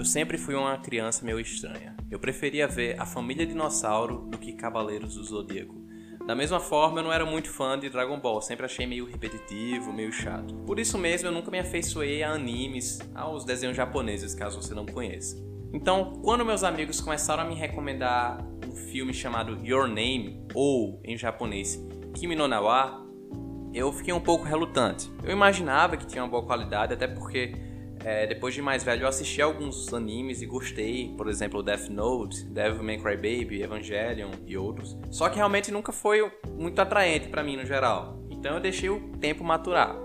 eu sempre fui uma criança meio estranha. Eu preferia ver A Família Dinossauro do que Cavaleiros do Zodíaco. Da mesma forma, eu não era muito fã de Dragon Ball, sempre achei meio repetitivo, meio chato. Por isso mesmo, eu nunca me afeiçoei a animes, aos desenhos japoneses, caso você não conheça. Então, quando meus amigos começaram a me recomendar um filme chamado Your Name, ou em japonês Kimi no Nawa, eu fiquei um pouco relutante. Eu imaginava que tinha uma boa qualidade, até porque é, depois de mais velho eu assisti alguns animes e gostei, por exemplo, Death Note, Devil May Cry Baby, Evangelion e outros. Só que realmente nunca foi muito atraente para mim no geral. Então eu deixei o tempo maturar.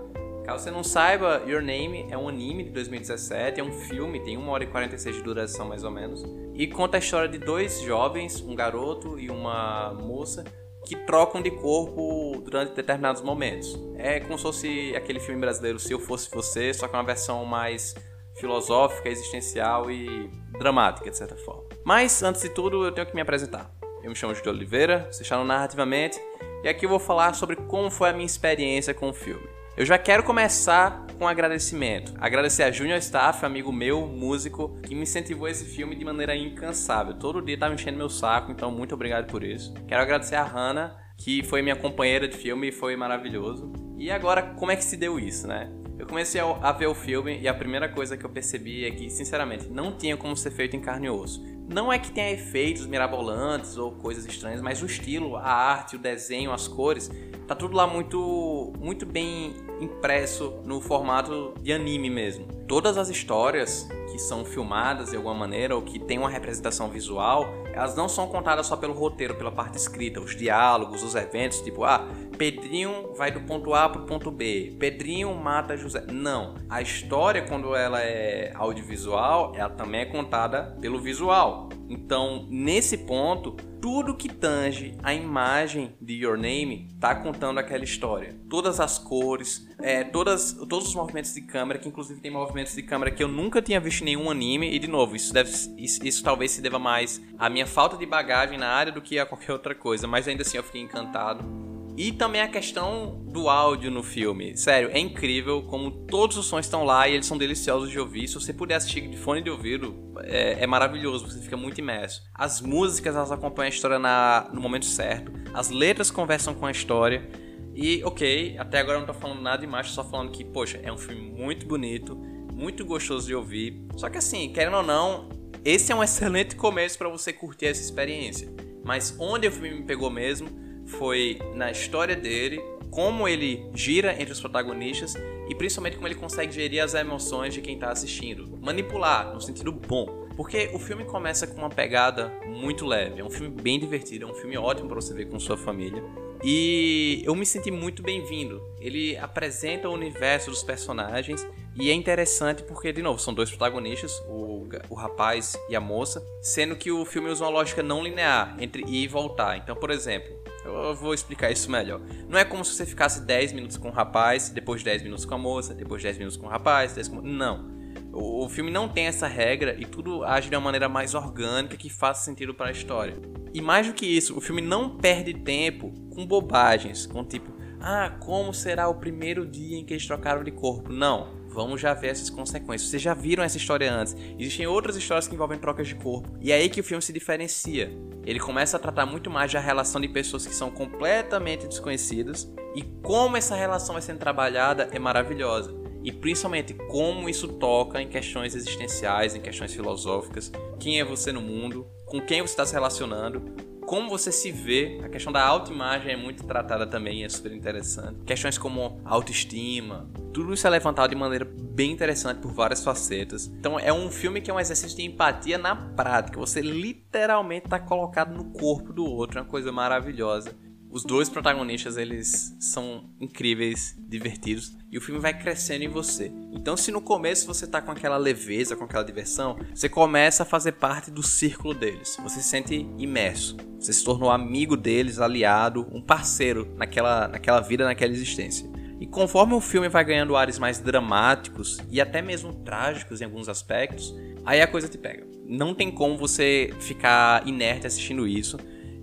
Caso você não saiba, Your Name é um anime de 2017, é um filme, tem 1 hora e 46 de duração mais ou menos, e conta a história de dois jovens, um garoto e uma moça, que trocam de corpo durante determinados momentos. É como se fosse aquele filme brasileiro Se Eu Fosse Você, só que é uma versão mais filosófica, existencial e dramática, de certa forma. Mas, antes de tudo, eu tenho que me apresentar. Eu me chamo Júlio Oliveira, você está no Narrativamente, e aqui eu vou falar sobre como foi a minha experiência com o filme. Eu já quero começar com um agradecimento. Agradecer a Junior Staff, amigo meu, músico, que me incentivou esse filme de maneira incansável. Todo dia estava enchendo meu saco, então muito obrigado por isso. Quero agradecer a Hannah, que foi minha companheira de filme e foi maravilhoso. E agora, como é que se deu isso, né? Eu comecei a ver o filme e a primeira coisa que eu percebi é que, sinceramente, não tinha como ser feito em carne e osso. Não é que tenha efeitos mirabolantes ou coisas estranhas, mas o estilo, a arte, o desenho, as cores, tá tudo lá muito muito bem impresso no formato de anime mesmo. Todas as histórias que são filmadas de alguma maneira ou que tem uma representação visual, elas não são contadas só pelo roteiro, pela parte escrita, os diálogos, os eventos, tipo, ah, Pedrinho vai do ponto A pro ponto B, Pedrinho mata José. Não, a história quando ela é audiovisual, ela também é contada pelo visual. Então, nesse ponto, tudo que tange a imagem de Your Name tá contando aquela história. Todas as cores, é, todas, todos os movimentos de câmera, que inclusive tem movimentos de câmera que eu nunca tinha visto em nenhum anime, e de novo, isso, deve, isso, isso talvez se deva mais à minha falta de bagagem na área do que a qualquer outra coisa, mas ainda assim eu fiquei encantado. E também a questão do áudio no filme. Sério, é incrível como todos os sons estão lá e eles são deliciosos de ouvir. Se você puder assistir de fone de ouvido, é, é maravilhoso, você fica muito imerso. As músicas, elas acompanham a história na, no momento certo. As letras conversam com a história. E, ok, até agora eu não tô falando nada demais, só falando que, poxa, é um filme muito bonito, muito gostoso de ouvir. Só que assim, querendo ou não, esse é um excelente começo para você curtir essa experiência. Mas onde o filme me pegou mesmo foi na história dele, como ele gira entre os protagonistas e principalmente como ele consegue gerir as emoções de quem está assistindo. Manipular, no sentido bom. Porque o filme começa com uma pegada muito leve, é um filme bem divertido, é um filme ótimo para você ver com sua família. E eu me senti muito bem-vindo. Ele apresenta o universo dos personagens e é interessante porque, de novo, são dois protagonistas, o, o rapaz e a moça, sendo que o filme usa uma lógica não linear entre ir e voltar. Então, por exemplo, eu vou explicar isso melhor. Não é como se você ficasse 10 minutos com o rapaz, depois 10 minutos com a moça, depois 10 minutos com o rapaz, 10 com... Não. O, o filme não tem essa regra e tudo age de uma maneira mais orgânica que faça sentido para a história. E mais do que isso, o filme não perde tempo com bobagens, com tipo, ah, como será o primeiro dia em que eles trocaram de corpo? Não vamos já ver essas consequências. Vocês já viram essa história antes. Existem outras histórias que envolvem trocas de corpo. E é aí que o filme se diferencia. Ele começa a tratar muito mais da relação de pessoas que são completamente desconhecidas e como essa relação vai sendo trabalhada é maravilhosa. E principalmente como isso toca em questões existenciais, em questões filosóficas. Quem é você no mundo? Com quem você está se relacionando? Como você se vê, a questão da autoimagem é muito tratada também, é super interessante. Questões como autoestima, tudo isso é levantado de maneira bem interessante por várias facetas. Então é um filme que é um exercício de empatia na prática. Você literalmente está colocado no corpo do outro, é uma coisa maravilhosa. Os dois protagonistas, eles são incríveis, divertidos, e o filme vai crescendo em você. Então, se no começo você tá com aquela leveza, com aquela diversão, você começa a fazer parte do círculo deles. Você se sente imerso. Você se tornou amigo deles, aliado, um parceiro naquela, naquela vida, naquela existência. E conforme o filme vai ganhando ares mais dramáticos e até mesmo trágicos em alguns aspectos, aí a coisa te pega. Não tem como você ficar inerte assistindo isso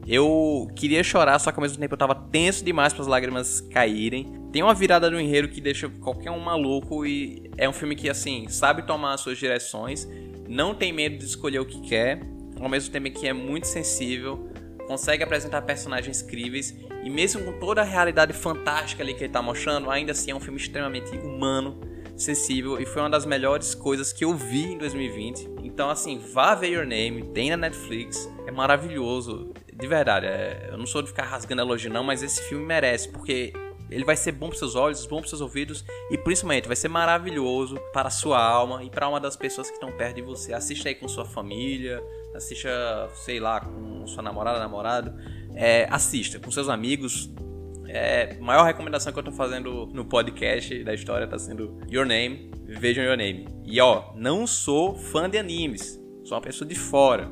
eu queria chorar, só que ao mesmo tempo eu tava tenso demais para as lágrimas caírem. Tem uma virada no enredo que deixa qualquer um maluco e é um filme que assim, sabe tomar as suas direções. não tem medo de escolher o que quer, ao mesmo tempo que é muito sensível, consegue apresentar personagens incríveis e mesmo com toda a realidade fantástica ali que ele está mostrando, ainda assim é um filme extremamente humano, sensível e foi uma das melhores coisas que eu vi em 2020. Então assim, vá ver Your Name, tem na Netflix, é maravilhoso, de verdade. É, eu não sou de ficar rasgando elogio não, mas esse filme merece porque ele vai ser bom para seus olhos, bom para seus ouvidos e principalmente vai ser maravilhoso para a sua alma e para uma das pessoas que estão perto de você. Assista aí com sua família, assista, sei lá, com sua namorada, namorado. É, assista com seus amigos. É, maior recomendação que eu tô fazendo no podcast da história tá sendo Your Name. Vejam Your Name. E ó, não sou fã de animes. Sou uma pessoa de fora.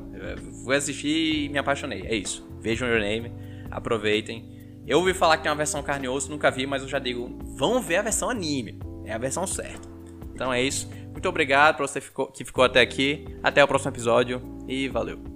Vou assistir e me apaixonei. É isso. Vejam Your Name. Aproveitem. Eu ouvi falar que tem uma versão carne e osso, nunca vi, mas eu já digo, vão ver a versão anime. É a versão certa. Então é isso. Muito obrigado para você que ficou até aqui. Até o próximo episódio e valeu.